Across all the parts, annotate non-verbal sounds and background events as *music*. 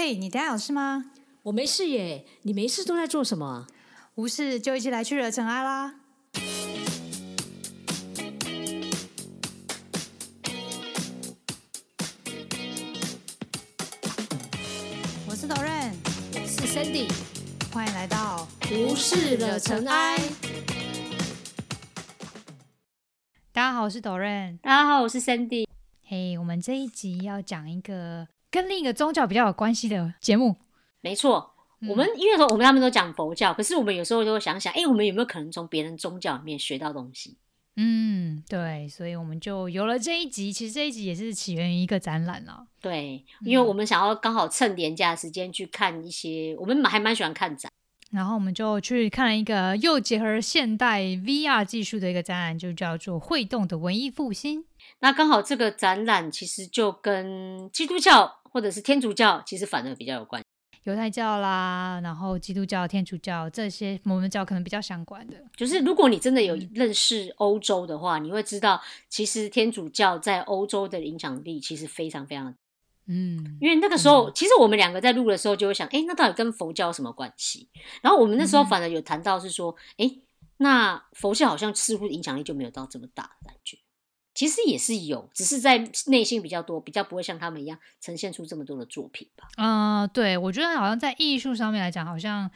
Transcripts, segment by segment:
嘿，你等下有事吗？我没事耶，你没事都在做什么？无事就一起来去惹尘埃啦！我是导任，我是 Sandy，欢迎来到无事惹尘埃。大家好，我是导任。大家好，我是 Sandy。嘿，我们这一集要讲一个跟另一个宗教比较有关系的节目。没错，我们因为说我们他们都讲佛教，可是我们有时候就会想想，哎，我们有没有可能从别人宗教里面学到东西？嗯，对，所以我们就有了这一集。其实这一集也是起源于一个展览了。对，因为我们想要刚好趁年假时间去看一些，我们还蛮喜欢看展。然后我们就去看了一个又结合现代 VR 技术的一个展览，就叫做“会动的文艺复兴”。那刚好这个展览其实就跟基督教或者是天主教其实反而比较有关。犹太教啦，然后基督教、天主教这些摩门教可能比较相关的。就是如果你真的有认识欧洲的话，你会知道，其实天主教在欧洲的影响力其实非常非常。嗯，因为那个时候，其实我们两个在录的时候就会想，哎，那到底跟佛教有什么关系？然后我们那时候反而有谈到是说，哎，那佛教好像似乎影响力就没有到这么大的感觉。其实也是有，只是在内心比较多，比较不会像他们一样呈现出这么多的作品吧。嗯，对，我觉得好像在艺术上面来讲，好像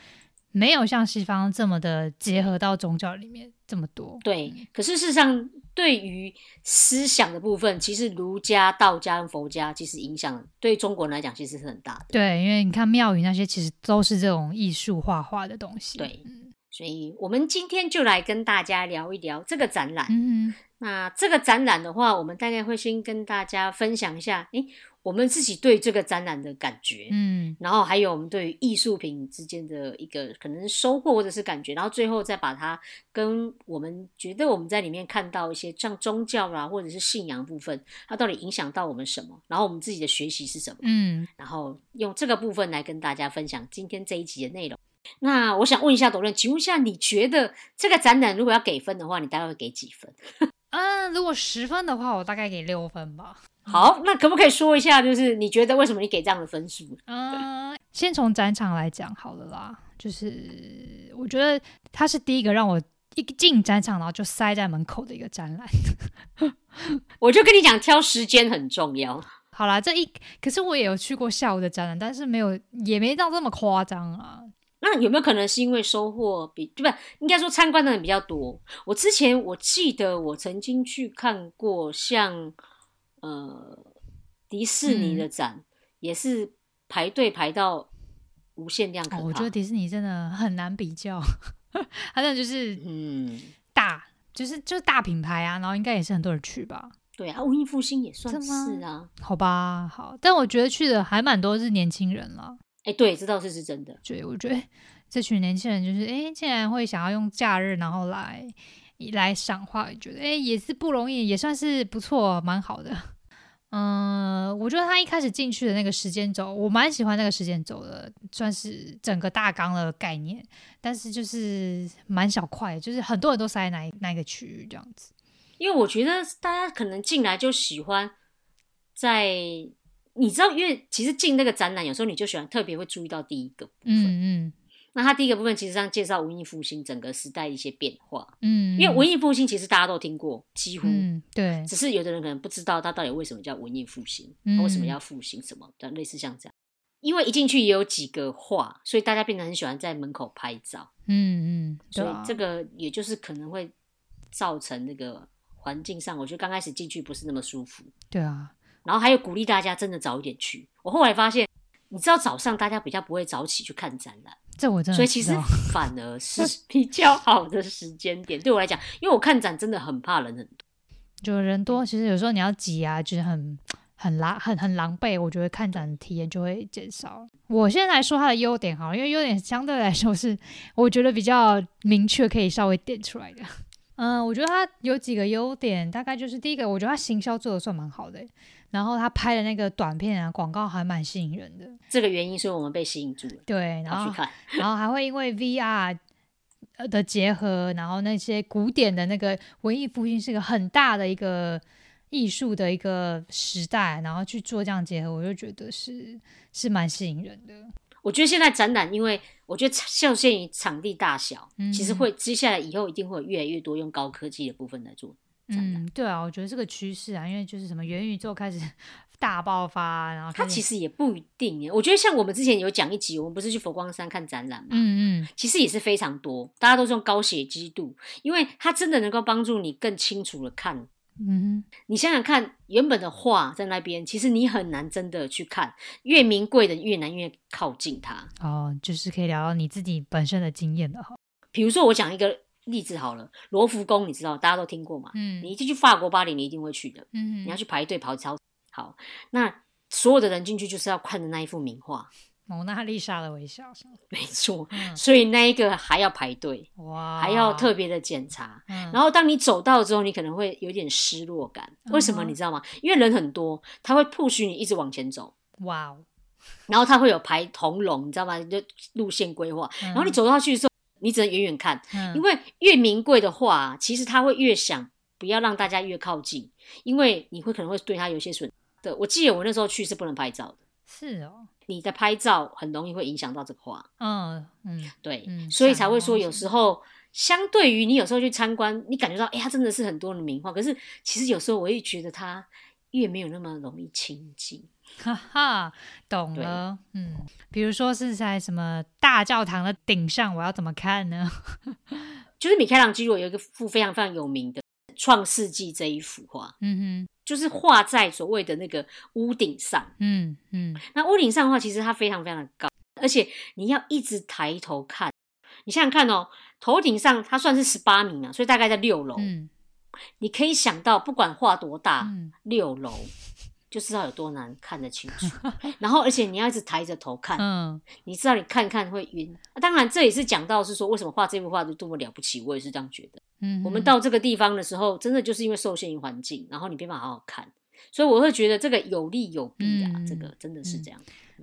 没有像西方这么的结合到宗教里面这么多。对，可是事实上，对于思想的部分，其实儒家、道家跟佛家其实影响对中国人来讲其实是很大的。对，因为你看庙宇那些，其实都是这种艺术画画的东西。对，所以我们今天就来跟大家聊一聊这个展览。嗯。那这个展览的话，我们大概会先跟大家分享一下，诶，我们自己对这个展览的感觉，嗯，然后还有我们对于艺术品之间的一个可能收获或者是感觉，然后最后再把它跟我们觉得我们在里面看到一些像宗教啦或者是信仰部分，它到底影响到我们什么，然后我们自己的学习是什么，嗯，然后用这个部分来跟大家分享今天这一集的内容。那我想问一下董润，请问一下，你觉得这个展览如果要给分的话，你大概会给几分？嗯，如果十分的话，我大概给六分吧。好，那可不可以说一下，就是你觉得为什么你给这样的分数？嗯，先从展场来讲好了啦。就是我觉得它是第一个让我一进展场然后就塞在门口的一个展览。*laughs* 我就跟你讲，挑时间很重要。好啦，这一可是我也有去过下午的展览，但是没有也没到这么夸张啊。那有没有可能是因为收获比对不？应该说参观的人比较多。我之前我记得我曾经去看过像呃迪士尼的展，也是排队排到无限量。我觉得迪士尼真的很难比较，*laughs* 它那就是嗯大，就是就是大品牌啊，然后应该也是很多人去吧。对啊，文艺复兴也算是啊。好吧，好，但我觉得去的还蛮多是年轻人了。哎，对，这倒是是真的。对，我觉得 *laughs* 这群年轻人就是，哎，竟然会想要用假日，然后来来赏画，觉得哎也是不容易，也算是不错，蛮好的。嗯，我觉得他一开始进去的那个时间轴，我蛮喜欢那个时间轴的，算是整个大纲的概念，但是就是蛮小块，就是很多人都塞在那那个区域这样子。因为我觉得大家可能进来就喜欢在。你知道，因为其实进那个展览，有时候你就喜欢特别会注意到第一个部分。嗯嗯。那它第一个部分其实上介绍文艺复兴整个时代一些变化。嗯。因为文艺复兴其实大家都听过，几乎。嗯。对。只是有的人可能不知道它到底为什么叫文艺复兴，为什么要复兴什么的，类似像这样。因为一进去也有几个画，所以大家变得很喜欢在门口拍照。嗯嗯。所以这个也就是可能会造成那个环境上，我觉得刚开始进去不是那么舒服。对啊。然后还有鼓励大家真的早一点去。我后来发现，你知道早上大家比较不会早起去看展览，这我真的。所以其实 *laughs* 反而是比较好的时间点，对我来讲，因为我看展真的很怕人很多，就人多，其实有时候你要挤啊，就是很很狼很很狼狈，我觉得看展体验就会减少。我现在来说它的优点好，因为优点相对来说是我觉得比较明确，可以稍微点出来的。嗯，我觉得它有几个优点，大概就是第一个，我觉得它行销做的算蛮好的。然后他拍的那个短片啊，广告还蛮吸引人的。这个原因，所以我们被吸引住了。对，然后去看，然后还会因为 VR 的结合，然后那些古典的那个文艺复兴是个很大的一个艺术的一个时代，然后去做这样结合，我就觉得是是蛮吸引人的。我觉得现在展览，因为我觉得受限于场地大小，嗯其实会接下来以后一定会有越来越多用高科技的部分来做。嗯，对啊，我觉得这个趋势啊，因为就是什么元宇宙开始 *laughs* 大爆发，然后它其实也不一定耶，我觉得像我们之前有讲一集，我们不是去佛光山看展览嘛，嗯嗯其实也是非常多，大家都是用高血肌度，因为它真的能够帮助你更清楚的看。嗯你想想看，原本的画在那边，其实你很难真的去看，越名贵的越难越靠近它。哦，就是可以聊到你自己本身的经验的哈。比如说，我讲一个例子好了，罗浮宫，你知道大家都听过嘛？嗯你一进去法国巴黎，你一定会去的，嗯你要去排队跑超好。那所有的人进去就是要看的那一幅名画，蒙娜丽莎的微笑？没错。嗯，所以那一个还要排队，哇，还要特别的检查。嗯，然后当你走到之后，你可能会有点失落感。为什么你知道吗？因为人很多，他会 push 你一直往前走，哇哦，然后他会有排红龙，你知道吗？就路线规划。然后你走到去的时候，你只能远远看，嗯，因为越名贵的话，其实他会越想不要让大家越靠近，因为你会可能会对他有一些损。对，我记得我那时候去是不能拍照的，是哦，你的拍照很容易会影响到这个画。嗯嗯对，嗯所以才会说有时候相对于你有时候去参观，你感觉到哎，它真的是很多的名画，可是其实有时候我也觉得它越没有那么容易亲近。哈哈，懂了。嗯，比如说是在什么大教堂的顶上，我要怎么看呢？*laughs* 就是米开朗基罗有一个幅非常非常有名的《创世纪》这一幅画，嗯哼就是画在所谓的那个屋顶上。嗯嗯那屋顶上的话，其实它非常非常的高，而且你要一直抬头看。你想想看哦，头顶上它算是十八米嘛，所以大概在六楼。嗯你可以想到，不管画多大，嗯，六楼就知道有多难看得清楚。然后，而且你要一直抬着头看，嗯你知道你看看会晕。啊当然，这也是讲到是说为什么画这幅画就多么了不起，我也是这样觉得。嗯，我们到这个地方的时候，真的就是因为受限于环境，然后你没办法好好看，所以我会觉得这个有利有弊啊，嗯这个真的是这样。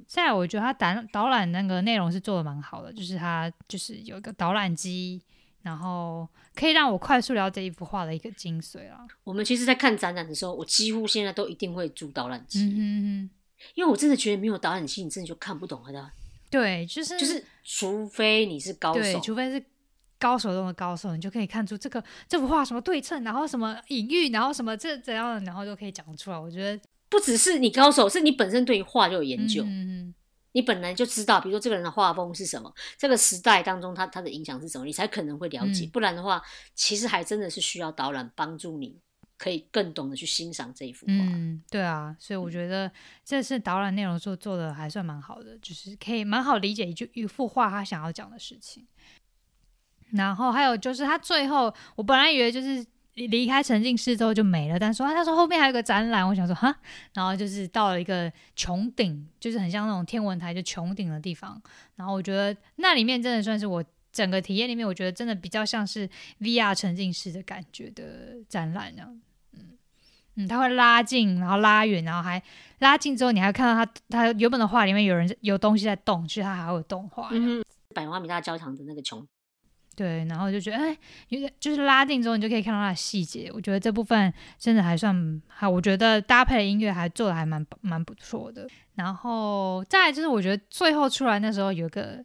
再来，我觉得他导导览那个内容是做的蛮好的，就是他就是有一个导览机，然后可以让我快速了解一幅画的一个精髓啦。我们其实，在看展览的时候，我几乎现在都一定会租导览机，嗯哼哼，因为我真的觉得没有导览机，你真的就看不懂它的。对，就是就是除非你是高对，手，除非是高手中的高手，你就可以看出这个这幅画什么对称，然后什么隐喻，然后什么这怎样，然后就可以讲出来。我觉得不只是你高手，是你本身对于画就有研究，嗯嗯你本来就知道，比如说这个人的画风是什么，这个时代当中他他的影响是什么，你才可能会了解。嗯不然的话，其实还真的是需要导览帮助你，可以更懂得去欣赏这一幅画。嗯，对啊，所以我觉得这次导览内容做做的还算蛮好的，就是可以蛮好理解一句一幅画他想要讲的事情。然后还有就是他最后，我本来以为就是离开沉浸式之后就没了，但说啊他说后面还有个展览，我想说哈，然后就是到了一个穹顶，就是很像那种天文台就穹顶的地方，然后我觉得那里面真的算是我整个体验里面，我觉得真的比较像是 VR 沉浸式的感觉的展览这样。嗯，它会拉近，然后拉远，然后还拉近之后，你还看到他他原本的画里面有人有东西在动，其实它还会有动画。嗯，百花米大教堂的那个穹，对，然后就觉得哎，有点就是拉近之后，你就可以看到它的细节。我觉得这部分真的还算好，我觉得搭配的音乐还做的还蛮蛮不错的。然后再就是，我觉得最后出来那时候有一个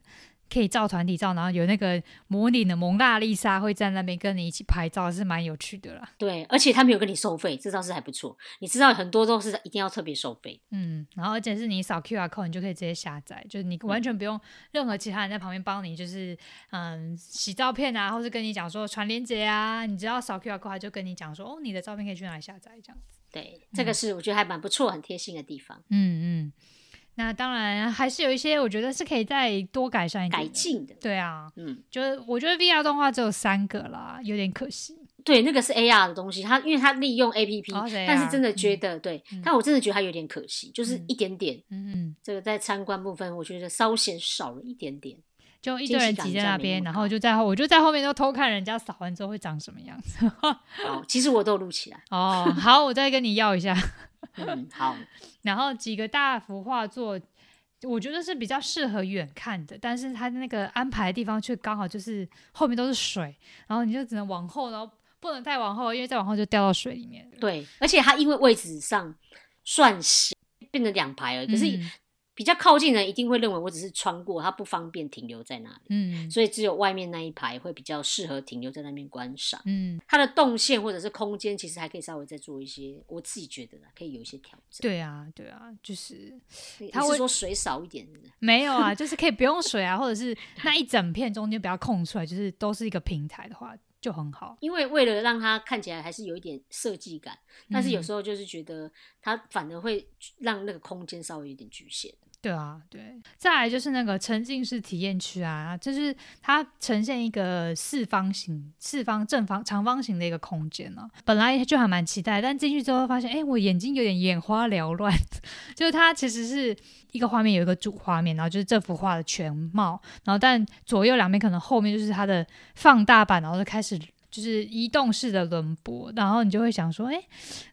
可以照团体照，然后有那个模拟的蒙娜丽莎会在那边跟你一起拍照，是蛮有趣的啦。对，而且他没有跟你收费，这倒是还不错。你知道很多都是一定要特别收费，嗯，然后而且是你扫 QR code，你就可以直接下载，就是你完全不用任何其他人在旁边帮你，就是嗯洗照片啊，或是跟你讲说传链接啊，你只要扫 QR code，他就跟你讲说哦，你的照片可以去哪里下载这样子。对，这个是我觉得还蛮不错、很贴心的地方，嗯嗯，那当然还是有一些我觉得是可以再多改善一点。改进的。对啊，嗯，就是我觉得 VR 动画只有三个啦，有点可惜。对，那个是 AR 的东西，它因为它利用 APP，、哦但是真的觉得、对嗯，但我真的觉得它有点可惜，就是嗯一点点。嗯嗯，这个在参观部分，我觉得稍显少了一点点。就一堆人挤在那边，然后就在后，我就在后面都偷看人家扫完之后会长什么样子。*laughs* 哦，其实我都有录起来。哦，好，我再跟你要一下。*laughs* 嗯，好，*laughs* 然后几个大幅画作，我觉得是比较适合远看的，但是它那个安排的地方却刚好就是后面都是水，然后你就只能往后，然后不能再往后，因为再往后就掉到水里面。对，而且它因为位置上算小，变成两排了，可是嗯比较靠近的人一定会认为我只是穿过，它不方便停留在那里，嗯所以只有外面那一排会比较适合停留在那边观赏。嗯，它的动线或者是空间，其实还可以稍微再做一些，我自己觉得啦，可以有一些调整。对啊对啊，就是你，它会说水少一点是是没有啊，*laughs* 就是可以不用水啊，或者是那一整片中间不要空出来，就是都是一个平台的话就很好。因为为了让它看起来还是有一点设计感，但是有嗯时候就是觉得它反而会让那个空间稍微有点局限。对啊，对。再来就是那个沉浸式体验区啊，就是它呈现一个四方形、四方、正方、长方形的一个空间呢、本来就还蛮期待，但进去之后发现，哎，我眼睛有点眼花缭乱。*laughs* 就是它其实是一个画面有一个主画面，然后就是这幅画的全貌，然后但左右两边可能后面就是它的放大版，然后就开始。就是移动式的轮播，然后你就会想说，哎，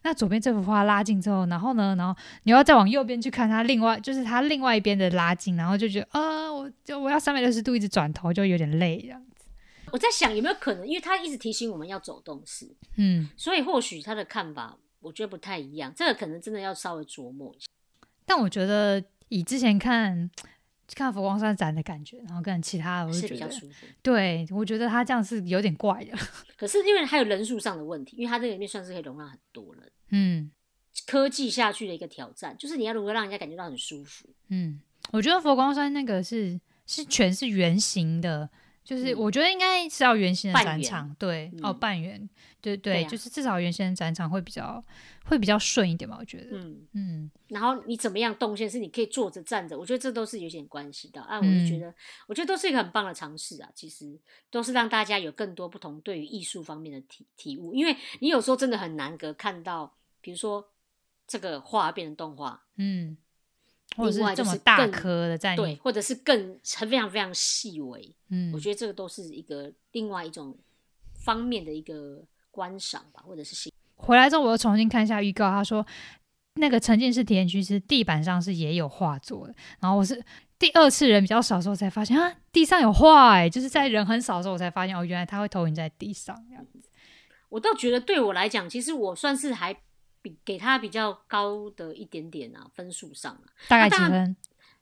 那左边这幅画拉近之后，然后呢，然后你要再往右边去看它另外，就是它另外一边的拉近，然后就觉得，呃，我就我要三百六十度一直转头，就有点累这样子。我在想有没有可能，因为他一直提醒我们要走动式，嗯，所以或许他的看法我觉得不太一样。这个可能真的要稍微琢磨一下。但我觉得以之前看看佛光山展的感觉，然后跟其他的，我是就觉得，比较舒服，对我觉得他这样是有点怪的。*laughs* 可是因为还有人数上的问题，因为他这个里面算是可以容纳很多人，嗯科技下去的一个挑战，就是你要如何让人家感觉到很舒服。嗯，我觉得佛光山那个是是全是圆形的。就是嗯。我觉得应该是要原先的展场，对，哦，嗯。半圆，对对，就是至少原先的展场会比较会比较顺一点吧，我觉得，嗯，嗯。然后你怎么样动线是你可以坐着站着，我觉得这都是有点关系的啊。我嗯就觉得，我觉得都是一个很棒的尝试啊。其实都是让大家有更多不同对于艺术方面的体体悟，因为你有时候真的很难得看到，比如说这个画变成动画，嗯，或者是这么大颗的在对，，或者是更很非常非常细微，嗯，我觉得这个都是一个另外一种方面的一个观赏吧，或者是欣回来之后，我又重新看一下预告，他说那个沉浸式体验区是地板上是也有画作的，然后我是第二次人比较少的时候才发现啊，地上有画哎、就是在人很少的时候我才发现哦，原来它会投影在地上这样子。我倒觉得对我来讲，其实我算是还比给他比较高的一点点啊，分数上啊，大概几分？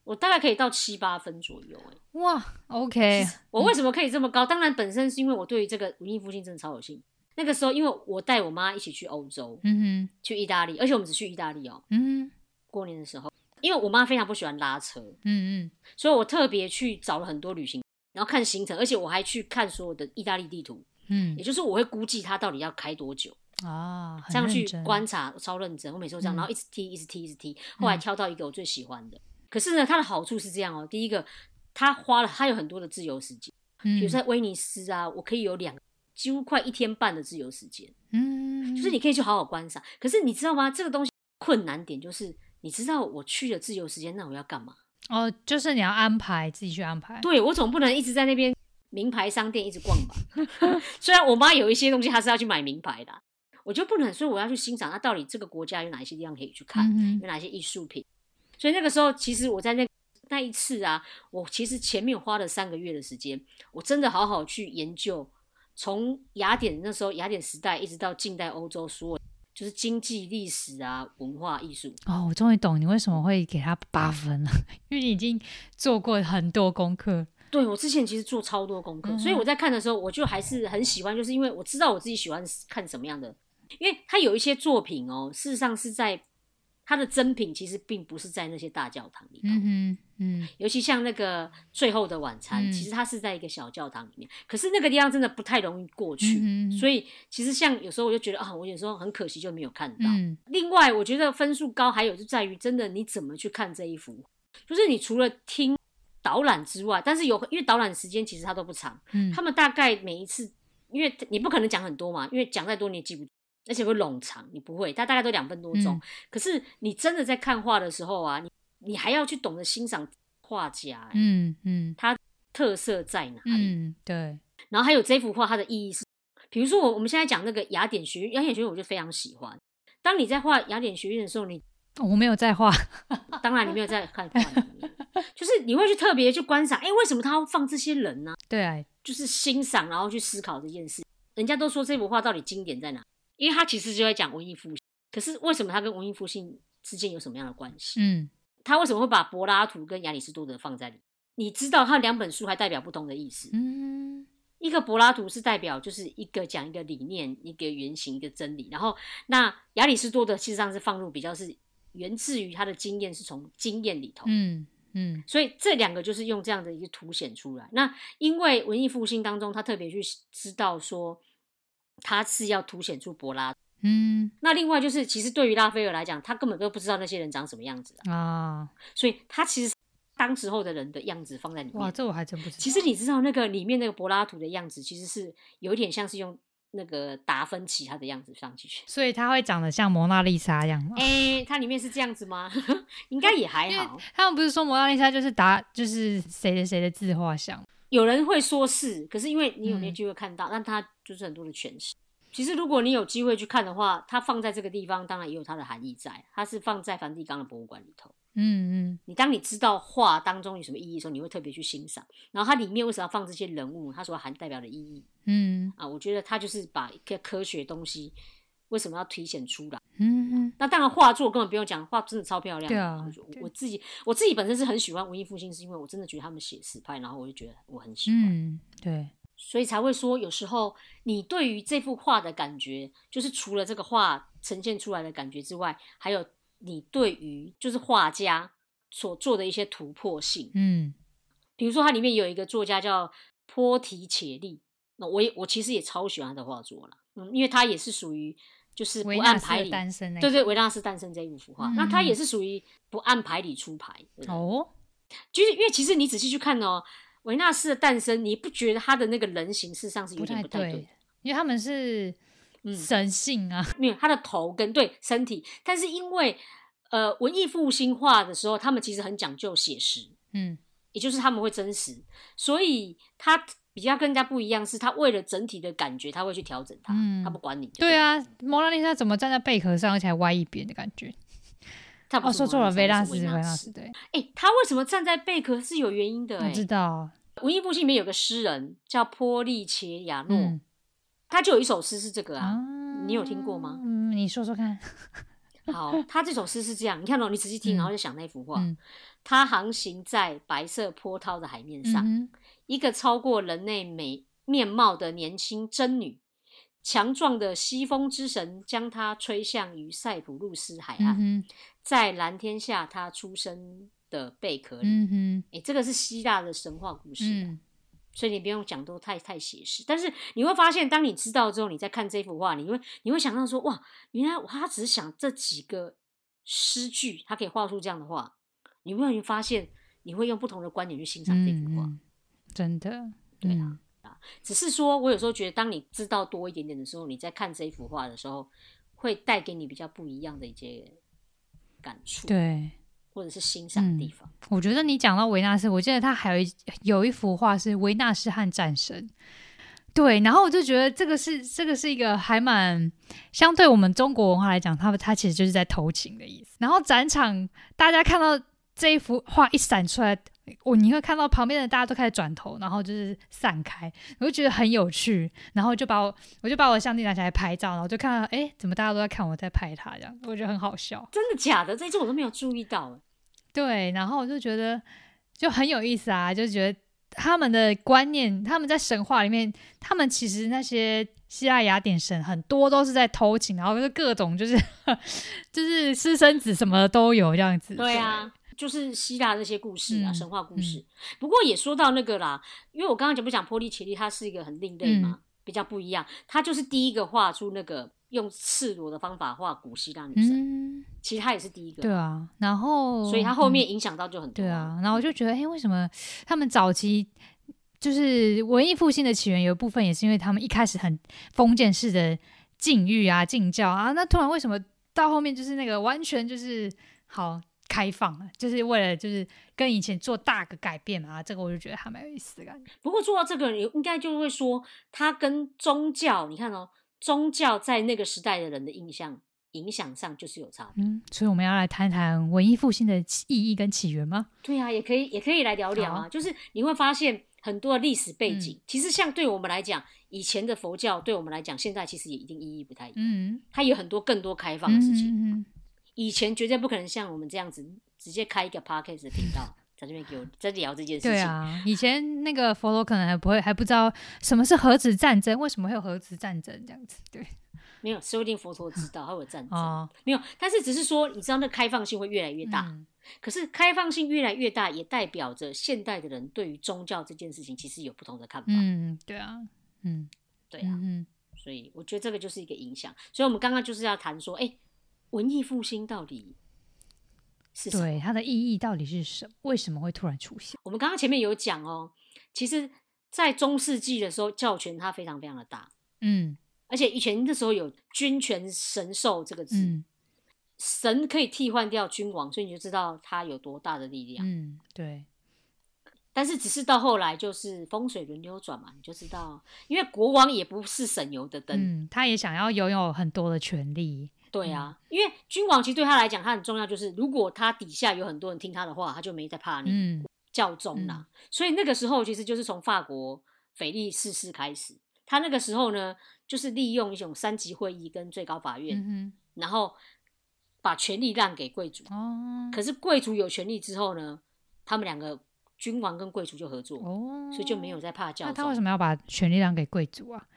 我大概可以到七八分左右、欸。哇，OK，我为什么可以这么高？当然，本身是因为我对于这个文艺复兴真的超有兴趣。那个时候，因为我带我妈一起去欧洲，嗯哼，去意大利，而且我们只去意大利哦、嗯哼，过年的时候，因为我妈非常不喜欢拉车，嗯嗯，所以我特别去找了很多旅行，然后看行程，而且我还去看所有的意大利地图，嗯也就是我会估计它到底要开多久。啊，很这样去观察，超认真。我每次都这样，嗯然后一直踢，一直踢，一直踢，后来挑到一个我最喜欢的。可是呢，它的好处是这样哦、第一个，它花了它有很多的自由时间，嗯，比如说在威尼斯啊，我可以有两几乎快一天半的自由时间，嗯，就是你可以去好好观赏。可是你知道吗？这个东西困难点就是，你知道我去了自由时间，那我要干嘛？哦，就是你要安排自己去安排，对我总不能一直在那边名牌商店一直逛吧？*laughs* 虽然我妈有一些东西她是要去买名牌的啊，我就不能，所以我要去欣赏它到底这个国家有哪一些地方可以去看，嗯有哪些艺术品。所以那个时候，其实我在那那一次啊，我其实前面花了三个月的时间，我真的好好去研究，从雅典那时候雅典时代一直到近代欧洲所有就是经济、历史啊、文化艺术。哦，我终于懂你为什么会给他八分了，*laughs* 因为你已经做过很多功课。对我之前其实做超多功课，嗯所以我在看的时候，我就还是很喜欢，就是因为我知道我自己喜欢看什么样的，因为他有一些作品哦，事实上是在他的真品，其实并不是在那些大教堂里头，嗯，嗯尤其像那个《最后的晚餐》嗯其实它是在一个小教堂里面，可是那个地方真的不太容易过去，嗯所以其实像有时候我就觉得啊，我有时候很可惜就没有看到。嗯另外，我觉得分数高还有就在于真的你怎么去看这一幅，就是你除了听导览之外，但是有因为导览时间其实它都不长，嗯，他们大概每一次，因为你不可能讲很多嘛，因为讲再多你也记不住，而且会冗长，你不会，它大概都两分多钟。嗯可是你真的在看画的时候啊，你你还要去懂得欣赏画家、欸嗯嗯特色在哪里，嗯，对，然后还有这幅画它的意义是，比如说我我们现在讲那个雅典学院，雅典学院我就非常喜欢。当你在画雅典学院的时候，你我没有在画，*laughs* 当然你没有在看画就是你会去特别去观赏，哎、为什么他要放这些人呢、对啊，就是欣赏，然后去思考这件事。人家都说这幅画到底经典在哪？因为他其实就在讲文艺复兴。可是为什么他跟文艺复兴之间有什么样的关系？嗯他为什么会把柏拉图跟亚里士多德放在里面？你知道，他两本书还代表不同的意思。嗯一个柏拉图是代表就是一个讲一个理念、一个原型、一个真理，然后那亚里士多德其实上是放入比较是源自于他的经验，是从经验里头。嗯嗯所以这两个就是用这样的一个凸显出来。那因为文艺复兴当中，他特别去知道说，他是要凸显出柏拉图。嗯那另外就是，其实对于拉斐尔来讲，他根本都不知道那些人长什么样子啊，啊，所以他其实当时候的人的样子放在里面哇，这我还真不知道。其实你知道那个里面那个柏拉图的样子，其实是有一点像是用那个达芬奇他的样子上去。所以他会长得像蒙娜丽莎一样吗？哎、它里面是这样子吗？*laughs* 应该也还好。他们不是说蒙娜丽莎就是达就是谁的谁的自画像？有人会说是，可是因为你有没有嗯机会看到，但它就是很多的诠释。其实如果你有机会去看的话，它放在这个地方，当然也有它的含义在。它是放在梵蒂冈的博物馆里头。嗯嗯你当你知道画当中有什么意义的时候，你会特别去欣赏。然后它里面为什么要放这些人物，它所含代表的意义嗯啊？我觉得它就是把一个科学东西为什么要体现出来。嗯嗯那当然，画作根本不用讲，画真的超漂亮。对啊我我自己我自己本身是很喜欢文艺复兴，是因为我真的觉得他们写实派，然后我就觉得我很喜欢。嗯，对，所以才会说，有时候你对于这幅画的感觉，就是除了这个画呈现出来的感觉之外，还有你对于就是画家所做的一些突破性。嗯比如说，它里面有一个作家叫波提切利，那我也我其实也超喜欢他的画作了，嗯，因为他也是属于就是不维纳斯的按牌理，单身那个对对，维纳斯诞生这一幅画，嗯那他也是属于不按牌理出牌。哦，就是因为其实你仔细去看哦，维纳斯的诞生，你不觉得他的那个人形事实上是有点不太对对，因为他们是嗯神性啊，没有他的头跟对身体，但是因为呃文艺复兴化的时候，他们其实很讲究写实，嗯也就是他们会真实，所以他比较跟人家不一样，是他为了整体的感觉，他会去调整它，嗯他不管你。对，啊，蒙娜丽莎怎么站在贝壳上，而且还歪一边的感觉？哦，说错了，维纳斯，纳维维纳斯。对，哎、他为什么站在贝壳是有原因的、我哎，知道，文艺复兴里面有个诗人叫波利切亚诺，嗯他就有一首诗是这个啊。啊，你有听过吗嗯，你说说看，好，他这首诗是这样，你看哦，你仔细听，嗯然后就想那幅画。嗯他航行在白色波涛的海面上，嗯一个超过人类美面貌的年轻真女，强壮的西风之神将她吹向于塞浦路斯海岸，在蓝天下他出生的贝壳里。嗯哼诶，这个是希腊的神话故事、啊，嗯所以你不用讲都太太写实。但是你会发现，当你知道之后，你再看这幅画，你会你会想到说，哇，原来他只是想这几个诗句，他可以画出这样的画。你会会发现，你会用不同的观点去欣赏这幅画。真的，对嗯只是说，我有时候觉得，当你知道多一点点的时候，你在看这一幅画的时候，会带给你比较不一样的一些感触，，对。或者是欣赏的地方。我觉得你讲到维纳斯，我记得他还有一有一幅画是维纳斯和战神。对，然后我就觉得这个是这个是一个还蛮相对我们中国文化来讲，他他其实就是在偷情的意思。然后展场大家看到这一幅画一闪出来，我你会看到旁边的大家都开始转头，然后就是散开，我就觉得很有趣。然后就把我我就把我的相机拿起来拍照，然后就看到哎，怎么大家都在看我在拍他这样，我觉得很好笑。真的假的？这次我都没有注意到。哎对，然后我就觉得就很有意思啊，就觉得他们的观念，他们在神话里面，他们其实那些希腊雅典神很多都是在偷情，然后就是各种就是 *laughs* 就是私生子什么的都有这样子。对啊，就是希腊那些故事啊，嗯神话故事。不过也说到那个啦，因为我刚刚讲不讲波利切利，他是一个很另类嘛，嗯比较不一样。他就是第一个画出那个用赤裸的方法画古希腊女神，嗯，其实他也是第一个。对啊，然后所以他后嗯面影响到就很多、对啊，然后我就觉得，哎、为什么他们早期就是文艺复兴的起源，有一部分也是因为他们一开始很封建式的禁欲啊、禁教啊，那突然为什么到后面就是那个完全就是好开放了，就是为了就是跟以前做大个改变嘛？这个我就觉得还蛮有意思的感觉。不过做到这个，你应该就会说，它跟宗教，你看哦，宗教在那个时代的人的印象影响上就是有差别。嗯，所以我们要来谈谈文艺复兴的意义跟起源吗？对啊，也可以，也可以来聊聊啊。就是你会发现，很多的历史背景。嗯其实像对我们来讲，以前的佛教对我们来讲，现在其实也一定意义不太一样。嗯，它有很多更多开放的事情。嗯嗯以前绝对不可能像我们这样子直接开一个 podcast 的频道，在这边给我在聊这件事情。对啊，以前那个佛罗可能还不会还不知道什么是核子战争，为什么会有核子战争这样子？对，*laughs* 没有，说不定佛陀知道，他会有战争。哦，没有，但是只是说，你知道那开放性会越来越大。嗯可是开放性越来越大，也代表着现代的人对于宗教这件事情其实有不同的看法。嗯，对啊，嗯，对啊，嗯所以我觉得这个就是一个影响。所以我们刚刚就是要谈说，哎，文艺复兴到底是什么？对，它的意义到底是什么？为什么会突然出现？我们刚刚前面有讲哦，其实，在中世纪的时候，教权它非常非常的大，嗯而且以前那时候有君权神授这个字，嗯神可以替换掉君王，所以你就知道它有多大的力量。嗯，对，但是只是到后来就是风水轮流转嘛，你就知道，因为国王也不是省油的灯，嗯，他也想要拥有很多的权利。对啊，因为君王其实对他来讲，他很重要，就是如果他底下有很多人听他的话，他就没在怕你。嗯教宗啦。所以那个时候其实就是从法国腓力四世开始，他那个时候呢，就是利用一种三级会议跟最高法院，嗯然后把权力让给贵族。哦，可是贵族有权力之后呢，他们两个君王跟贵族就合作，哦，所以就没有再怕教宗。那他为什么要把权力让给贵族啊？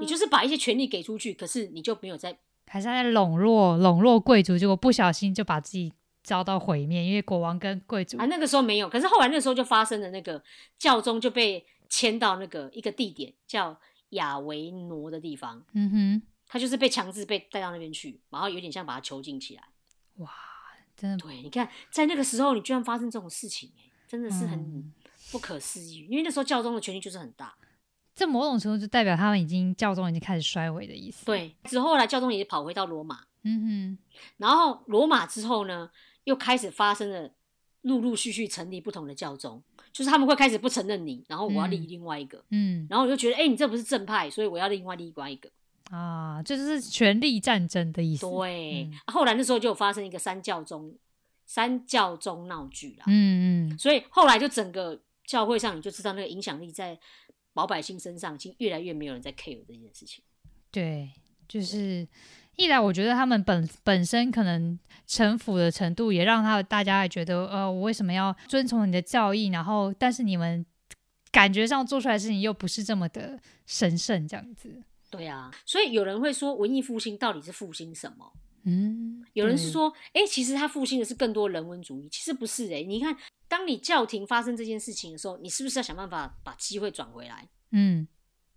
你就是把一些权力给出去，可是你就没有在还是在笼络笼络贵族，结果不小心就把自己遭到毁灭，因为国王跟贵族啊，那个时候没有，可是后来那个时候就发生了那个教宗就被迁到那个一个地点叫亚维诺的地方，嗯哼，他就是被强制被带到那边去，然后有点像把他囚禁起来。哇真的对，你看在那个时候你居然发生这种事情、欸，真的是很嗯不可思议，因为那时候教宗的权力就是很大。这某种程度就代表他们已经教宗已经开始衰微的意思。，对，之后后来教宗也跑回到罗马，嗯哼然后罗马之后呢，又开始发生了陆陆续续成立不同的教宗，就是他们会开始不承认你，然后我要立嗯另外一个，哼，嗯然后我就觉得，哎、你这不是正派，所以我要另外另外一个。啊，这就是权力战争的意思。对，后来那时候就有发生一个三教宗三教宗闹剧啦，嗯嗯，所以后来就整个教会上你就知道那个影响力在老百姓身上，已经越来越没有人在 care 这件事情。对，就是一来我觉得他们本本身可能城府的程度，也让他大家也觉得，呃，我为什么要遵从你的教义？然后，但是你们感觉上做出来的事情又不是这么的神圣，这样子。对啊，所以有人会说文艺复兴到底是复兴什么？嗯，对，有人是说，哎、其实他复兴的是更多人文主义，其实不是哎、你看，当你教廷发生这件事情的时候，你是不是要想办法把机会转回来？嗯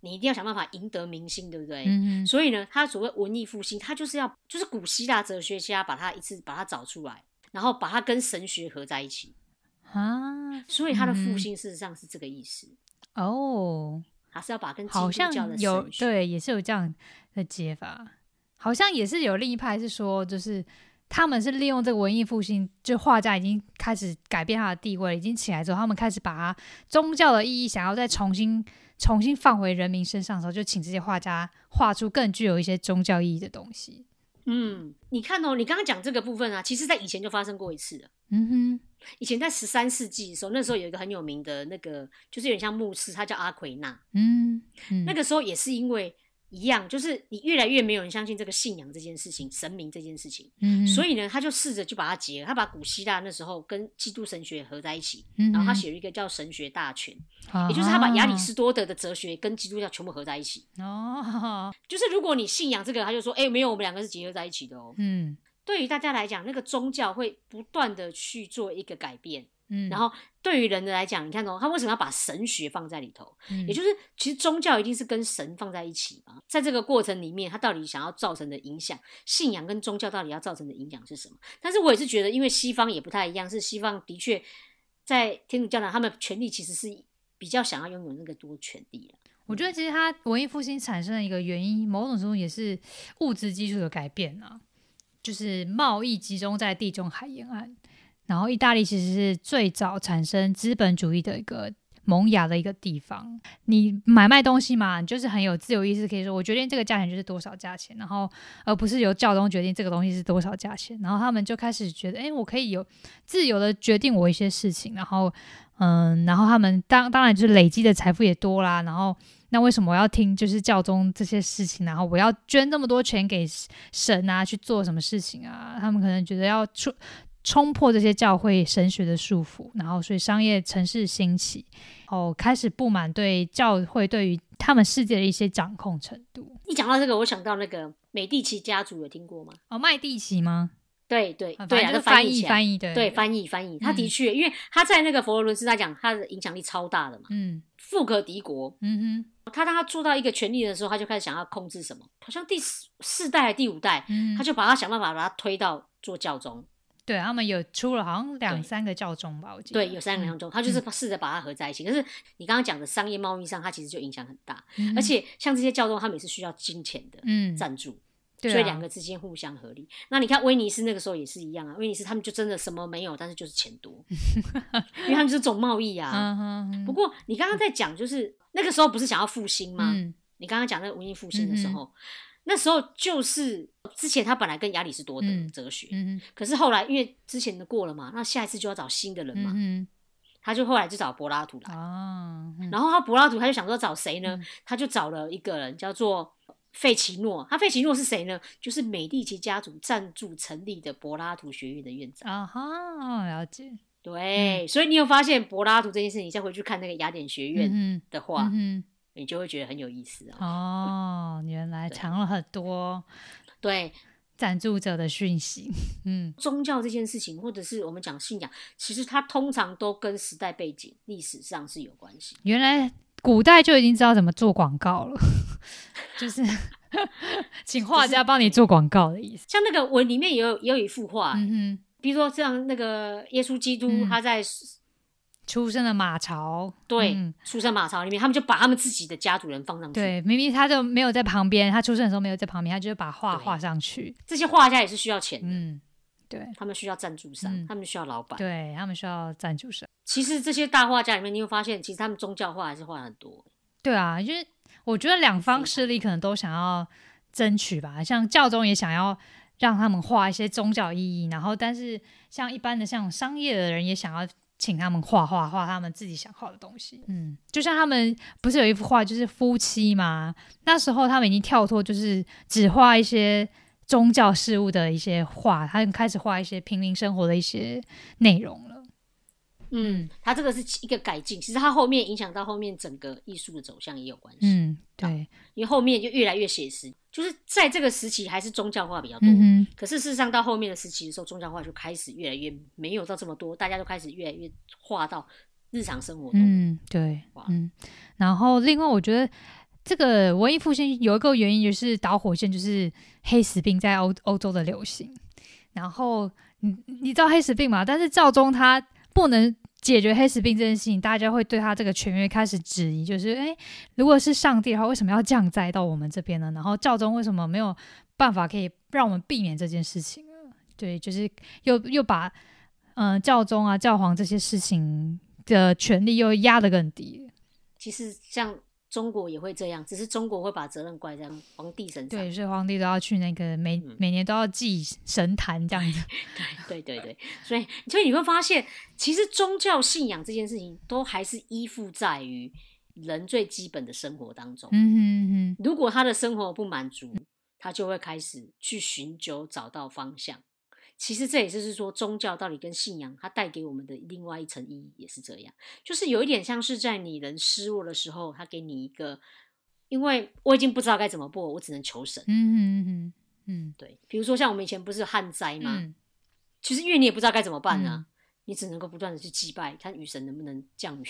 你一定要想办法赢得民心，对不对？嗯哼所以呢，他所谓文艺复兴，他就是要就是古希腊哲学家把他一次把它找出来，然后把它跟神学合在一起，啊，所以他的复嗯兴事实上是这个意思，哦，他是要把跟基督好像教的有对，也是有这样的解法。好像也是有另一派是说，就是他们是利用这个文艺复兴，就画家已经开始改变他的地位，已经起来之后，他们开始把他宗教的意义想要再重新重新放回人民身上的时候，就请这些画家画出更具有一些宗教意义的东西。嗯，你看哦，你刚刚讲这个部分啊，其实在以前就发生过一次了。嗯哼，以前在十三世纪的时候，那时候有一个很有名的那个，就是有点像牧师，他叫阿奎那。嗯嗯，那个时候也是因为一样，就是你越来越没有人相信这个信仰这件事情、神明这件事情，嗯所以呢，他就试着就把它结合，他把古希腊那时候跟基督神学合在一起，嗯，然后他写了一个叫《神学大全》，啊，也就是他把亚里士多德的哲学跟基督教全部合在一起。哦，就是如果你信仰这个，他就说，哎、没有，我们两个是结合在一起的哦。嗯对于大家来讲，那个宗教会不断的去做一个改变，嗯，然后对于人的来讲，你看哦，他为什么要把神学放在里头？嗯也就是其实宗教一定是跟神放在一起嘛，在这个过程里面，他到底想要造成的影响，信仰跟宗教到底要造成的影响是什么？但是我也是觉得，因为西方也不太一样，是西方的确在天主教堂，他们权力其实是比较想要拥有那个多权力了。我觉得其实他文艺复兴产生的一个原因，某种程度也是物质基础的改变啊，就是贸易集中在地中海沿岸，然后意大利其实是最早产生资本主义的一个萌芽的一个地方。你买卖东西嘛，就是很有自由意识，可以说我决定这个价钱就是多少价钱，然后而不是由教宗决定这个东西是多少价钱。然后他们就开始觉得，哎，我可以有自由的决定我一些事情。然后，嗯，然后他们当当然就是累积的财富也多啦。然后，那为什么我要听就是教宗这些事情？然后我要捐这么多钱给神啊，去做什么事情啊？他们可能觉得要出。冲破这些教会神学的束缚，然后所以商业城市兴起，哦，开始不满对教会对于他们世界的一些掌控程度。一讲到这个，我想到那个美第奇家族，有听过吗？哦，麦蒂奇吗？对对对，那个翻译翻译的，对翻译翻译，他的确，因为他在那个佛罗伦斯来讲，他的影响力超大的嘛。嗯，富可敌国。嗯哼，他当他做到一个权力的时候，他就开始想要控制什么？好像第四四代、第五代，他就把他想办法把他推到做教宗。对他们有出了好像两三个教宗吧，我记得。对，有三个教宗，他就是试着把它合在一起。可是你刚刚讲的商业贸易上，它其实就影响很大。而且像这些教宗，他们也是需要金钱的赞助，所以两个之间互相合力。那你看威尼斯那个时候也是一样啊，威尼斯他们就真的什么没有，但是就是钱多，*laughs* 因为他们是总贸易啊。不过你刚刚在讲，就是那个时候不是想要复兴吗？你刚刚讲那个文艺复兴的时候。那时候就是之前他本来跟亚里士多德哲学，可是后来因为之前的过了嘛，那下一次就要找新的人嘛，他就后来就找柏拉图来，然后他柏拉图他就想说找谁呢？他就找了一个人叫做费奇诺，他费奇诺是谁呢？就是美第奇家族赞助成立的柏拉图学院的院长。啊哈，了解。对，所以你有发现柏拉图这件事，你再回去看那个雅典学院的话。你就会觉得很有意思哦。哦，原来 *laughs* 藏了很多对赞助者的讯息。嗯，宗教这件事情，或者是我们讲信仰，其实它通常都跟时代背景、历史上是有关系。原来古代就已经知道怎么做广告了，*laughs* 就是 *laughs* 请画家帮你做广告的意思。像那个文里面也有也有一幅画，嗯哼，比如说像那个耶稣基督，他在。出生的马槽，对，出生马槽里面，他们就把他们自己的家族人放上去。对，明明他就没有在旁边，他出生的时候没有在旁边，他就是把画画上去。这些画家也是需要钱的，嗯，对，他们需要赞助商，他们需要老板，对他们需要赞助商。其实这些大画家里面，你会发现，其实他们宗教画还是画很多。对啊，就是我觉得两方势力可能都想要争取吧，像教宗也想要让他们画一些宗教意义，然后但是像一般的像商业的人也想要。请他们画画画他们自己想画的东西，嗯，就像他们不是有一幅画就是夫妻吗？那时候他们已经跳脱，就是只画一些宗教事物的一些画，他们开始画一些平民生活的一些内容了。嗯，他这个是一个改进，其实他后面影响到后面整个艺术的走向也有关系。嗯，对，因为后面就越来越写实，就是在这个时期还是宗教化比较多。可是事实上到后面的时期的时候，宗教化就开始越来越没有到这么多，大家都开始越来越化到日常生活中。嗯，对，嗯。然后另外，我觉得这个文艺复兴有一个原因就是导火线，就是黑死病在欧欧洲的流行。然后你你知道黑死病嘛？但是赵忠他。不能解决黑死病这件事情，大家会对他这个权威开始质疑，就是诶，如果是上帝的话，为什么要降灾到我们这边呢？然后教宗为什么没有办法可以让我们避免这件事情呢？对，就是又又把嗯教宗啊、教皇这些事情的权利又压得更低。其实像。中国也会这样，只是中国会把责任怪在皇帝身上。对，所以皇帝都要去那个每每年都要祭神坛这样子。*laughs* 对对对对，所以所以你会发现，其实宗教信仰这件事情都还是依附在于人最基本的生活当中。嗯嗯嗯，如果他的生活不满足，他就会开始去寻求找到方向。其实这也就是说，宗教到底跟信仰，它带给我们的另外一层意义也是这样，就是有一点像是在你人失落的时候，他给你一个，因为我已经不知道该怎么过，我只能求神。嗯嗯嗯嗯，对。比如说像我们以前不是旱灾吗？其实因为你也不知道该怎么办啊，你只能够不断的去祭拜，看雨神能不能降雨。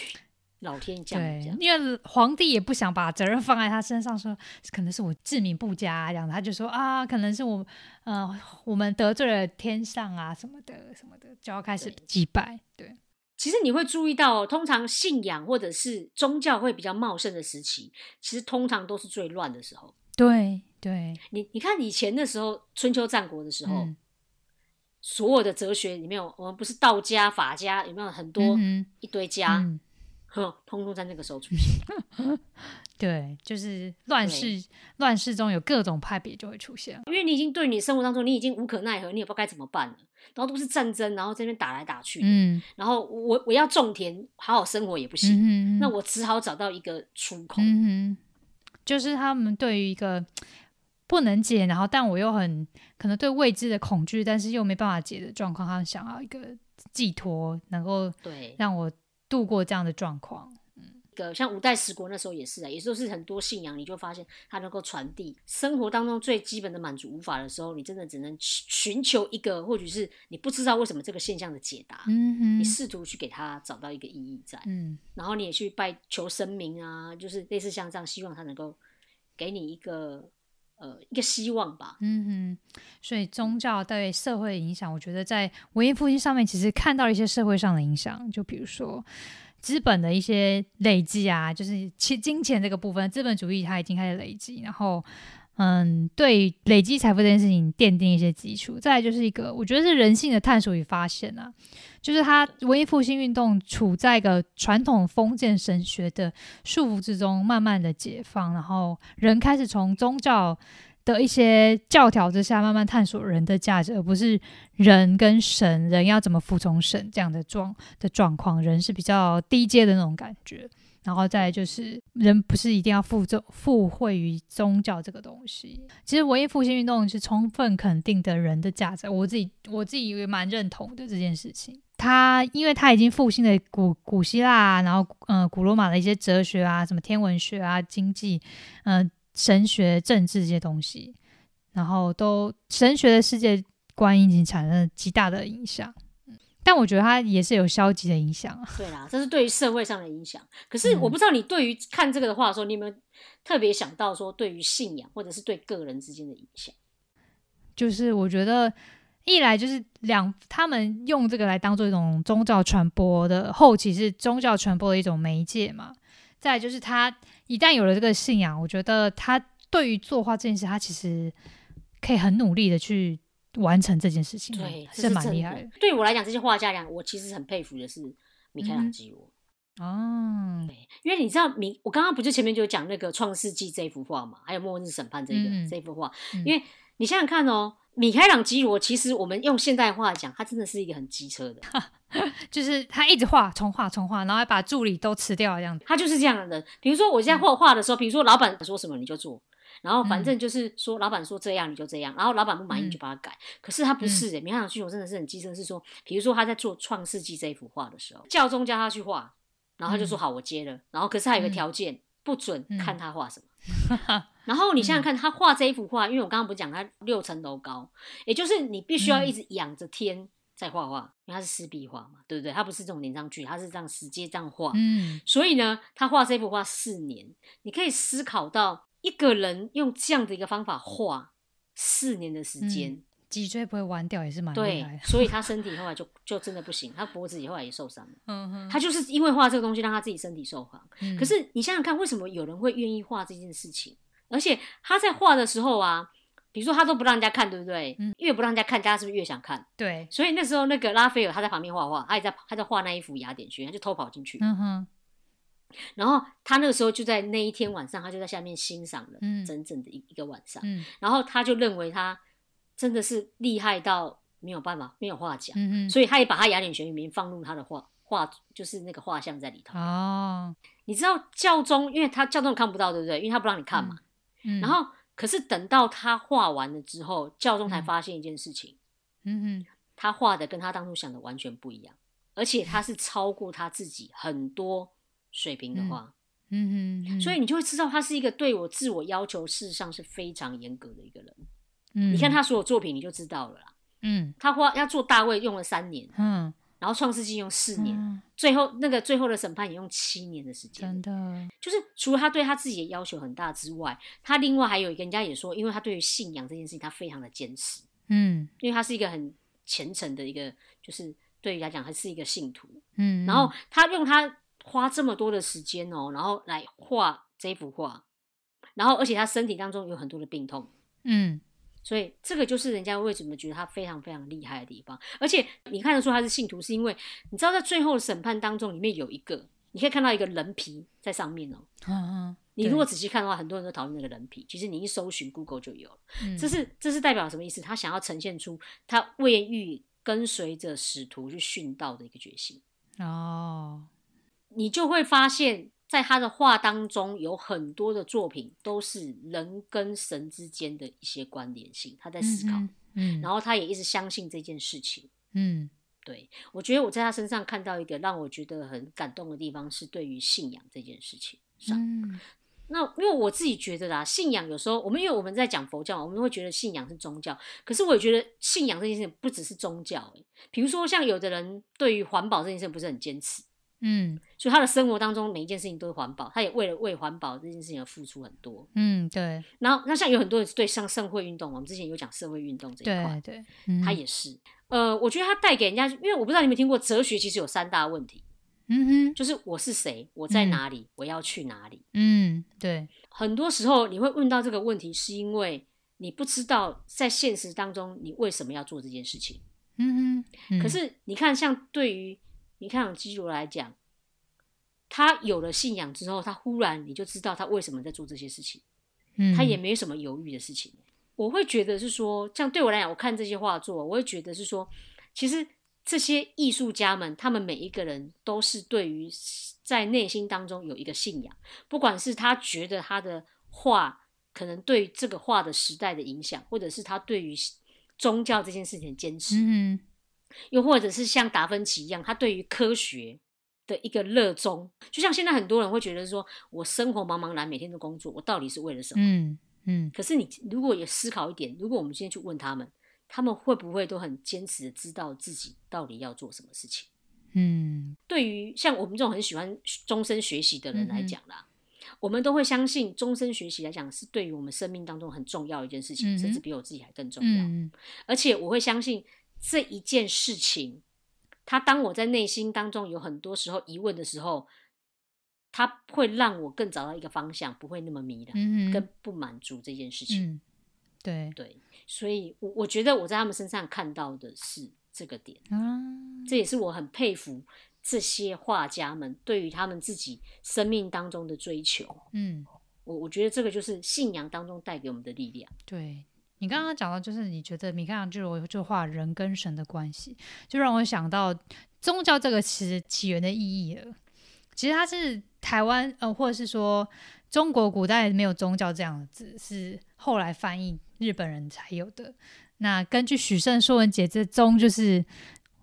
老天降对，因为皇帝也不想把责任放在他身上，说可能是我治民不佳这样，他就说啊，可能是我，呃，我们得罪了天上啊什么的什么的，就要开始祭拜。对，其实你会注意到，通常信仰或者是宗教会比较茂盛的时期，其实通常都是最乱的时候。对，对你你看以前的时候，春秋战国的时候，所有的哲学里面，我们不是道家、法家，有没有很多一堆家？哼，通通在那个时候出现。*laughs* 对，就是乱世乱世中有各种派别就会出现。因为你已经对你生活当中，你已经无可奈何，你也不知道该怎么办了。然后都是战争，然后这边打来打去的，嗯然后我我要种田，好好生活也不行，嗯哼那我只好找到一个出口。嗯哼，就是他们对于一个不能解，然后但我又很可能对未知的恐惧，但是又没办法解的状况，他们想要一个寄托，能够对，让我度过这样的状况。一个像五代十国那时候也是啊，也就是很多信仰，你就发现它能够传递。生活当中最基本的满足无法的时候，你真的只能寻求一个，或许是你不知道为什么这个现象的解答，嗯哼。你，试图去给它找到一个意义在，嗯。然后你也去拜求神明啊，就是类似像这样，希望它能够给你一个呃一个希望吧。嗯哼，所以宗教对社会的影响，我觉得在文艺复兴上面其实看到了一些社会上的影响，就比如说资本的一些累积啊，就是其金钱这个部分，资本主义它已经开始累积，然后嗯，对累积财富这件事情奠定一些基础。再来就是一个，我觉得是人性的探索与发现啊，就是他文艺复兴运动处在一个传统封建神学的束缚之中，慢慢的解放，然后人开始从宗教的一些教条之下，慢慢探索人的价值，而不是人跟神，人要怎么服从神这样的状的状况，人是比较低阶的那种感觉。然后再就是，人不是一定要附宗附会于宗教这个东西。其实文艺复兴运动是充分肯定的人的价值，我自己我自己也蛮认同的这件事情。他因为他已经复兴了古古希腊，然后呃古罗马的一些哲学啊，什么天文学啊、经济，嗯、神学、政治这些东西，然后都神学的世界观已经产生了极大的影响。嗯但我觉得它也是有消极的影响啊。对啦，这是对于社会上的影响。可是我不知道你对于看这个的话的时候，你有没有特别想到说对于信仰或者是对个人之间的影响？就是我觉得一来就是两，他们用这个来当做一种宗教传播的后期是宗教传播的一种媒介嘛。再就是他一旦有了这个信仰，我觉得他对于作画这件事，他其实可以很努力的去完成这件事情，对，是蛮厉害的。对我来讲，这些画家讲，我其实很佩服的是米开朗基罗。哦，因为你知道米，我刚刚不就前面就讲那个《创世纪》这幅画嘛，还有《末日审判》这个、嗯这幅画，嗯因为你想想看哦，米开朗基罗其实我们用现代话讲，他真的是一个很机车的，*laughs* 就是他一直画，重画重画，然后还把助理都吃掉这样子。他就是这样的人。比如说我在画画的时候，比如说老板说什么你就做。然后反正就是说，老板说这样你就这样，然后老板不满意你就把它改。可是他不是诶、米开朗基罗真的是很机车，是说，比如说他在做《创世纪》这一幅画的时候，教宗叫他去画，然后他就说好，我接了。然后可是他有一个条件，不准看他画什么。*laughs* 然后你想想看，他画这一幅画，因为我刚刚不是讲他六层楼高，也就是你必须要一直仰着天在画画，因为他是湿壁画嘛，对不对？他不是这种连上去，他是这样直接这样画。嗯所以呢，他画这幅画四年，你可以思考到一个人用这样的一个方法画四年的时间，脊椎不会弯掉也是蛮厉对害，。所以他身体后来就就真的不行，他脖子也后来也受伤了。嗯哼，他就是因为画这个东西，让他自己身体受伤。嗯可是你想想看，为什么有人会愿意画这件事情？而且他在画的时候啊，比如说他都不让人家看，对不对？嗯越不让人家看，大家是不是越想看？对，所以那时候那个拉斐尔他在旁边画画，他也在他在画那一幅雅典学，他就偷跑进去。嗯哼，然后他那个时候就在那一天晚上，他就在下面欣赏了嗯整整的一一个晚上。嗯然后他就认为他真的是厉害到没有办法没有话讲，嗯哼，所以他也把他雅典学名放入他的画画，就是那个画像在里头。哦，你知道教宗，因为他教宗看不到，对不对？因为他不让你看嘛。嗯，然后可是等到他画完了之后，教宗才嗯发现一件事情，嗯哼，他画的跟他当初想的完全不一样，而且他是超过他自己很多水平的话。嗯哼，所以你就会知道他是一个对我自我要求事实上是非常严格的一个人。嗯，你看他所有作品，你就知道了啦。嗯他花要做大卫用了三年，嗯然后创世纪用四年，嗯最后那个最后的审判也用七年的时间真。的，就是除了他对他自己的要求很大之外，他另外还有一个人家也说，因为他对于信仰这件事情他非常的坚持，嗯因为他是一个很虔诚的一个，就是对于来讲他是一个信徒。嗯，然后他用他花这么多的时间哦，然后来画这幅画，然后而且他身体当中有很多的病痛，嗯所以这个就是人家为什么觉得他非常非常厉害的地方。而且你看得出他是信徒，是因为你知道在最后的审判当中，里面有一个你可以看到一个人皮在上面哦。嗯嗯，你如果仔细看的话，很多人都讨论那个人皮，其实你一搜寻 Google 就有了。嗯这是这是代表什么意思？他想要呈现出他未欲跟随着使徒去殉道的一个决心。哦，你就会发现，在他的画当中有很多的作品都是人跟神之间的一些关联性，他在思考，嗯嗯，然后他也一直相信这件事情。嗯对我觉得我在他身上看到一个让我觉得很感动的地方，是对于信仰这件事情上。嗯那因为我自己觉得啦，信仰有时候我们因为我们在讲佛教嘛，我们会觉得信仰是宗教，可是我也觉得信仰这件事情不只是宗教、欸。比如说像有的人对于环保这件事情不是很坚持，嗯所以他的生活当中每一件事情都是环保，他也为了为环保这件事情而付出很多。嗯，对然后那像有很多人对像社会运动，我们之前有讲社会运动这一块对，嗯他也是。呃，我觉得他带给人家，因为我不知道你有没有听过哲学，其实有三大问题，嗯哼就是我是谁，我在哪里，我要去哪里。嗯对，很多时候你会问到这个问题，是因为你不知道在现实当中你为什么要做这件事情。嗯哼，嗯可是你看，像对于你看基督来讲，他有了信仰之后，他忽然你就知道他为什么在做这些事情，他也嗯没什么犹豫的事情。我会觉得是说，像对我来讲，我看这些画作，我会觉得是说，其实这些艺术家们，他们每一个人都是对于在内心当中有一个信仰，不管是他觉得他的画可能对这个画的时代的影响，或者是他对于宗教这件事情的坚持，嗯又或者是像达芬奇一样，他对于科学的一个热衷，就像现在很多人会觉得说，我生活茫茫然，每天都工作，我到底是为了什么？嗯嗯可是你如果也思考一点，如果我们今天去问他们，他们会不会都很坚持的知道自己到底要做什么事情？嗯对于像我们这种很喜欢终身学习的人来讲啦，我们都会相信终身学习来讲是对于我们生命当中很重要的一件事情，嗯甚至比我自己还更重要。嗯而且我会相信这一件事情，它当我在内心当中有很多时候疑问的时候，它会让我更找到一个方向，不会那么迷了，嗯更不满足这件事情。嗯，对对，所以我我觉得我在他们身上看到的是这个点，啊，这也是我很佩服这些画家们对于他们自己生命当中的追求。嗯。我我觉得这个就是信仰当中带给我们的力量。对你刚刚讲到，就是你觉得米开朗基罗就画人跟神的关系，就让我想到宗教这个词起源的意义了。其实它是台湾呃，或者是说中国古代没有宗教这样的字，是后来翻译日本人才有的。那根据许慎《说文解字》，宗就是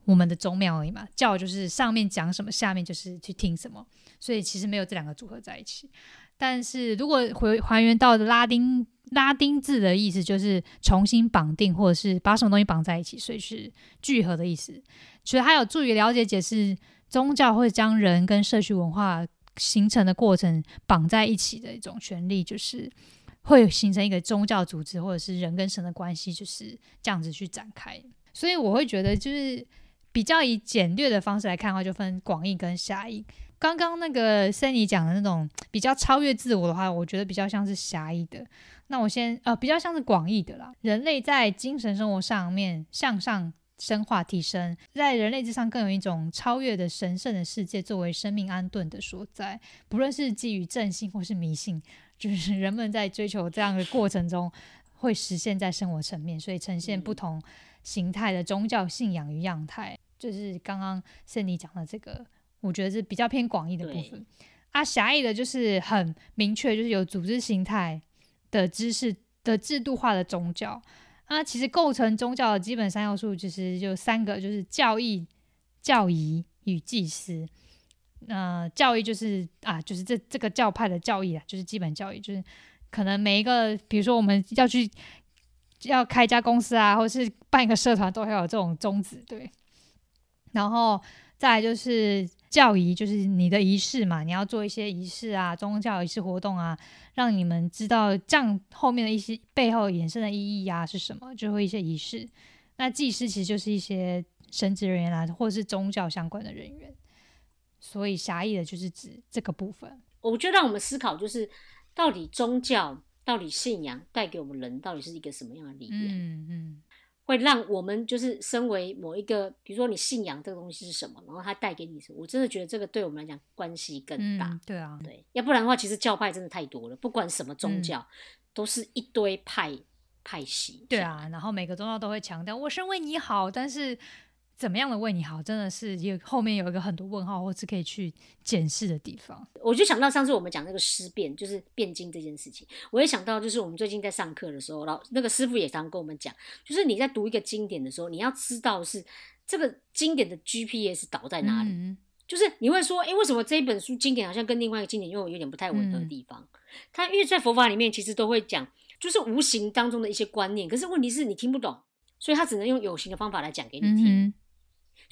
我们的宗庙而已嘛，教就是上面讲什么，下面就是去听什么，所以其实没有这两个组合在一起。但是如果回还原到拉丁拉丁字的意思，就是重新绑定或者是把什么东西绑在一起，所以是聚合的意思。所以它有助于了解解释宗教会将人跟社区文化形成的过程绑在一起的一种权利，就是会形成一个宗教组织，或者是人跟神的关系就是这样子去展开。所以我会觉得，就是比较以简略的方式来看的话，就分广义跟狭义。刚刚那个森尼讲的那种比较超越自我的话，我觉得比较像是狭义的。那我先呃，比较像是广义的啦。人类在精神生活上面向上深化提升，在人类之上更有一种超越的神圣的世界作为生命安顿的所在。不论是基于正信或是迷信，就是人们在追求这样的过程中，会实现在生活层面，所以呈现不同形态的宗教信仰与样态。就是刚刚森尼讲的这个。我觉得是比较偏广义的部分，啊，狭义的就是很明确，就是有组织形态的知识的制度化的宗教啊。其实构成宗教的基本三要素其实就三个，就是教义、教仪与祭司。呃，教义就是啊，就是这这个教派的教义啊，就是基本教义，就是可能每一个，比如说我们要去要开一家公司啊，或是办一个社团，都会有这种宗旨，对。然后再来就是。教仪就是你的仪式嘛，你要做一些仪式啊，宗教仪式活动啊，让你们知道这样后面的一些背后衍生的意义啊是什么，就会一些仪式。那祭司其实就是一些神职人员啊，或者是宗教相关的人员。所以狭义的就是指这个部分。我觉得让我们思考，就是到底宗教、到底信仰带给我们人到底是一个什么样的力量？嗯嗯，会让我们就是身为某一个，比如说你信仰这个东西是什么，然后它带给你什么，我真的觉得这个对我们来讲关系更大。嗯，对啊，对，要不然的话，其实教派真的太多了，不管什么宗嗯教，都是一堆派派系。对，啊，然后每个宗教都会强调我是为你好，但是怎么样的为你好，真的是有后面有一个很多问号，或是可以去检视的地方。我就想到上次我们讲那个尸变，就是变经这件事情，我也想到就是我们最近在上课的时候，老那个师傅也常跟我们讲，就是你在读一个经典的时候，你要知道是这个经典的 GPS 导在哪里。嗯就是你会说，诶，为什么这一本书经典好像跟另外一个经典又有点不太吻合的地方？它因为在佛法里面其实都会讲，就是无形当中的一些观念，可是问题是你听不懂，所以他只能用有形的方法来讲给你听。嗯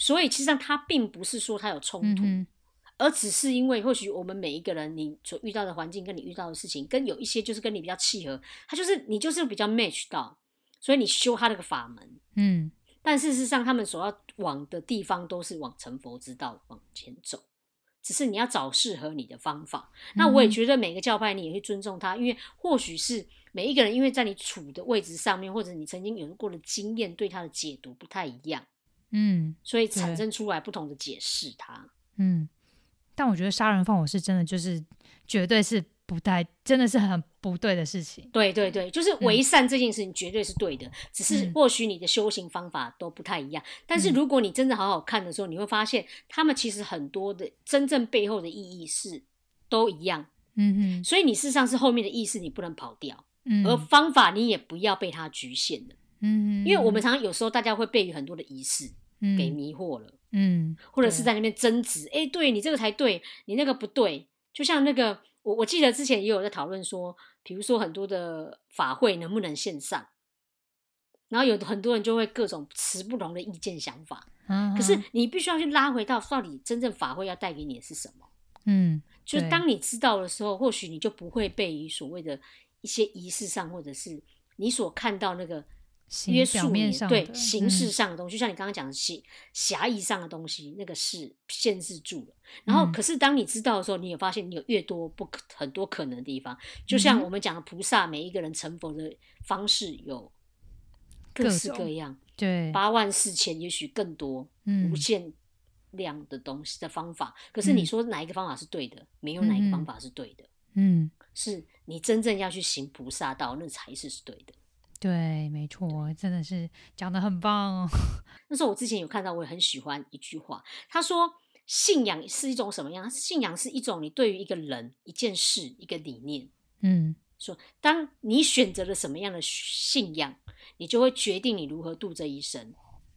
所以其实上它并不是说它有冲突，嗯而只是因为或许我们每一个人你所遇到的环境跟你遇到的事情，跟有一些就是跟你比较契合，它就是你就是比较 match 到，所以你修它那个法门。嗯但事实上，他们所要往的地方都是往成佛之道往前走，只是你要找适合你的方法。那我也觉得每个教派你也会尊重他，因为或许是每一个人因为在你处的位置上面，或者你曾经有过的经验，对他的解读不太一样，嗯所以产生出来不同的解释它。嗯，但我觉得杀人放火是真的，就是绝对是不太，真的是很不对的事情。对对对，就是为善这件事情绝对是对的，只是嗯或许你的修行方法都不太一样。但是如果你真的好好看的时候，你会发现他们其实很多的真正背后的意义是都一样。嗯嗯所以你事实上是后面的意识你不能跑掉，嗯，而方法你也不要被它局限了。嗯，因为我们常常有时候大家会被很多的仪式嗯给迷惑了，嗯，或者是在那边争执，哎，对你这个才对，你那个不对。就像那个我我记得之前也有在讨论说，比如说很多的法会能不能线上，然后有很多人就会各种持不同的意见想法。嗯，可是你必须要去拉回到到底真正法会要带给你的是什么。嗯就是当你知道的时候，或许你就不会被于所谓的一些仪式上，或者是你所看到那个约束你面上对形式嗯上的东西，就像你刚刚讲的狭狭义上的东西，那个是限制住了。然后，嗯可是当你知道的时候，你有发现你有越多不可很多可能的地方，就像我们讲的菩萨，每一个人成佛的方式有各各式各样，对，八万四千，也许更多，嗯无限量的东西的方法。可是你嗯说哪一个方法是对的？没有哪一个方嗯法是对的。嗯，是你真正要去行菩萨道，那才是是对的。对，没错，真的是讲的很棒哦。*laughs* 那时候我之前有看到，我也很喜欢一句话，他说：“信仰是一种什么样？信仰是一种你对于一个人、一件事、一个理念。嗯说，当你选择了什么样的信仰，你就会决定你如何度这一生。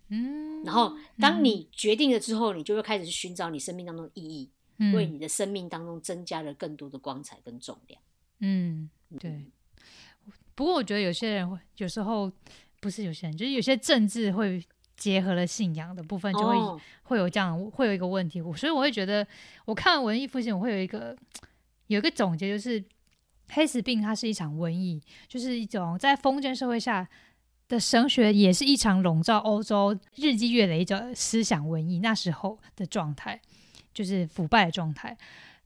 嗯，然后，当你决定了之后，你就会开始去寻找你生命当中的意义，嗯为你的生命当中增加了更多的光彩跟重量。嗯对。不过我觉得有些人会有时候不是有些人，就是有些政治会结合了信仰的部分，就会、哦会有这样会有一个问题。我所以我会觉得，我看完文艺复兴，我会有一个有一个总结，就是黑死病它是一场瘟疫，就是一种在封建社会下的神学，也是一场笼罩欧洲日积月累的思想瘟疫。那时候的状态就是腐败的状态。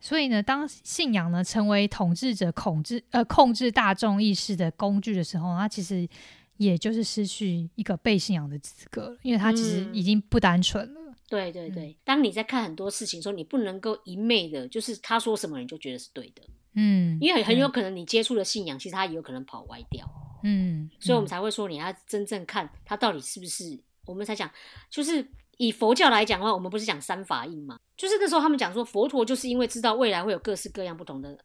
所以呢，当信仰呢成为统治者控制呃控制大众意识的工具的时候，它其实也就是失去一个被信仰的资格了，因为它其实嗯。已经不单纯了。对对嗯。对，当你在看很多事情的时候，你不能够一昧的，就是他说什么你就觉得是对的，嗯，因为很有。可能你接触的信仰，其实他也有可能跑歪掉，嗯，所以我们嗯。才会说你要真正看他到底是不是，我们才讲，就是以佛教来讲的话，我们不是讲三法印吗？就是那时候他们讲说，佛陀就是因为知道未来会有各式各样不同的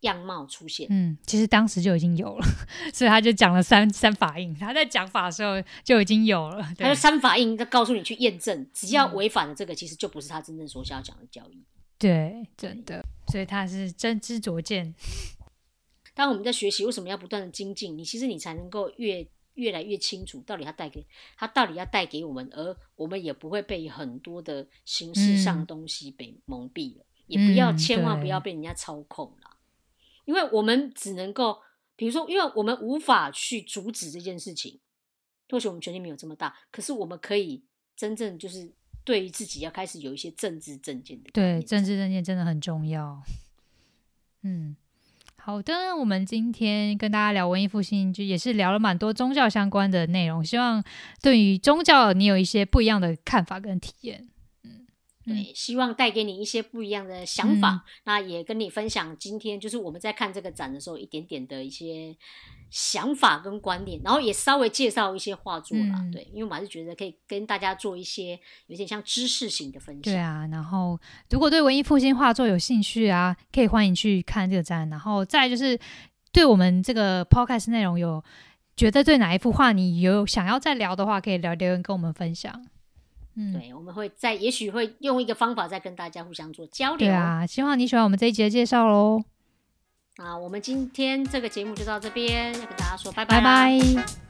样貌出现，嗯，其实当时就已经有了，*laughs* 所以他就讲了三三法印。他在讲法的时候就已经有了。他说三法印，他告诉你去验证，只要嗯违反了这个，其实就不是他真正所想要讲的教义。对，真的，所以他是真知灼见。*laughs* 当我们在学习，为什么要不断的精进？你其实你才能够越越来越清楚，到底它带给他到底要带给我们，而我们也不会被很多的形式上东西被蒙蔽了，也不要嗯千万不要被人家操控了。因为我们只能够，比如说，因为我们无法去阻止这件事情，或许我们权力没有这么大，可是我们可以真正就是对于自己要开始有一些政治正见的对，政治正见真的很重要。嗯，好的，我们今天跟大家聊文艺复兴，就也是聊了蛮多宗教相关的内容。希望对于宗教你有一些不一样的看法跟体验。对，希望带给你一些不一样的想法。嗯那也跟你分享今天就是我们在看这个展的时候一点点的一些想法跟观念，然后也稍微介绍一些画作啦。嗯对，因为我还是觉得可以跟大家做一些有点像知识型的分享。对啊，然后如果对文艺复兴画作有兴趣啊，可以欢迎去看这个展。然后再来就是对我们这个 podcast 内容有觉得对哪一幅画你有想要再聊的话，可以聊留言跟我们分享。嗯，对，我们会再也许会用一个方法再跟大家互相做交流。对啊，希望你喜欢我们这一集的介绍喽，啊，我们今天这个节目就到这边，要跟大家说拜拜啦。拜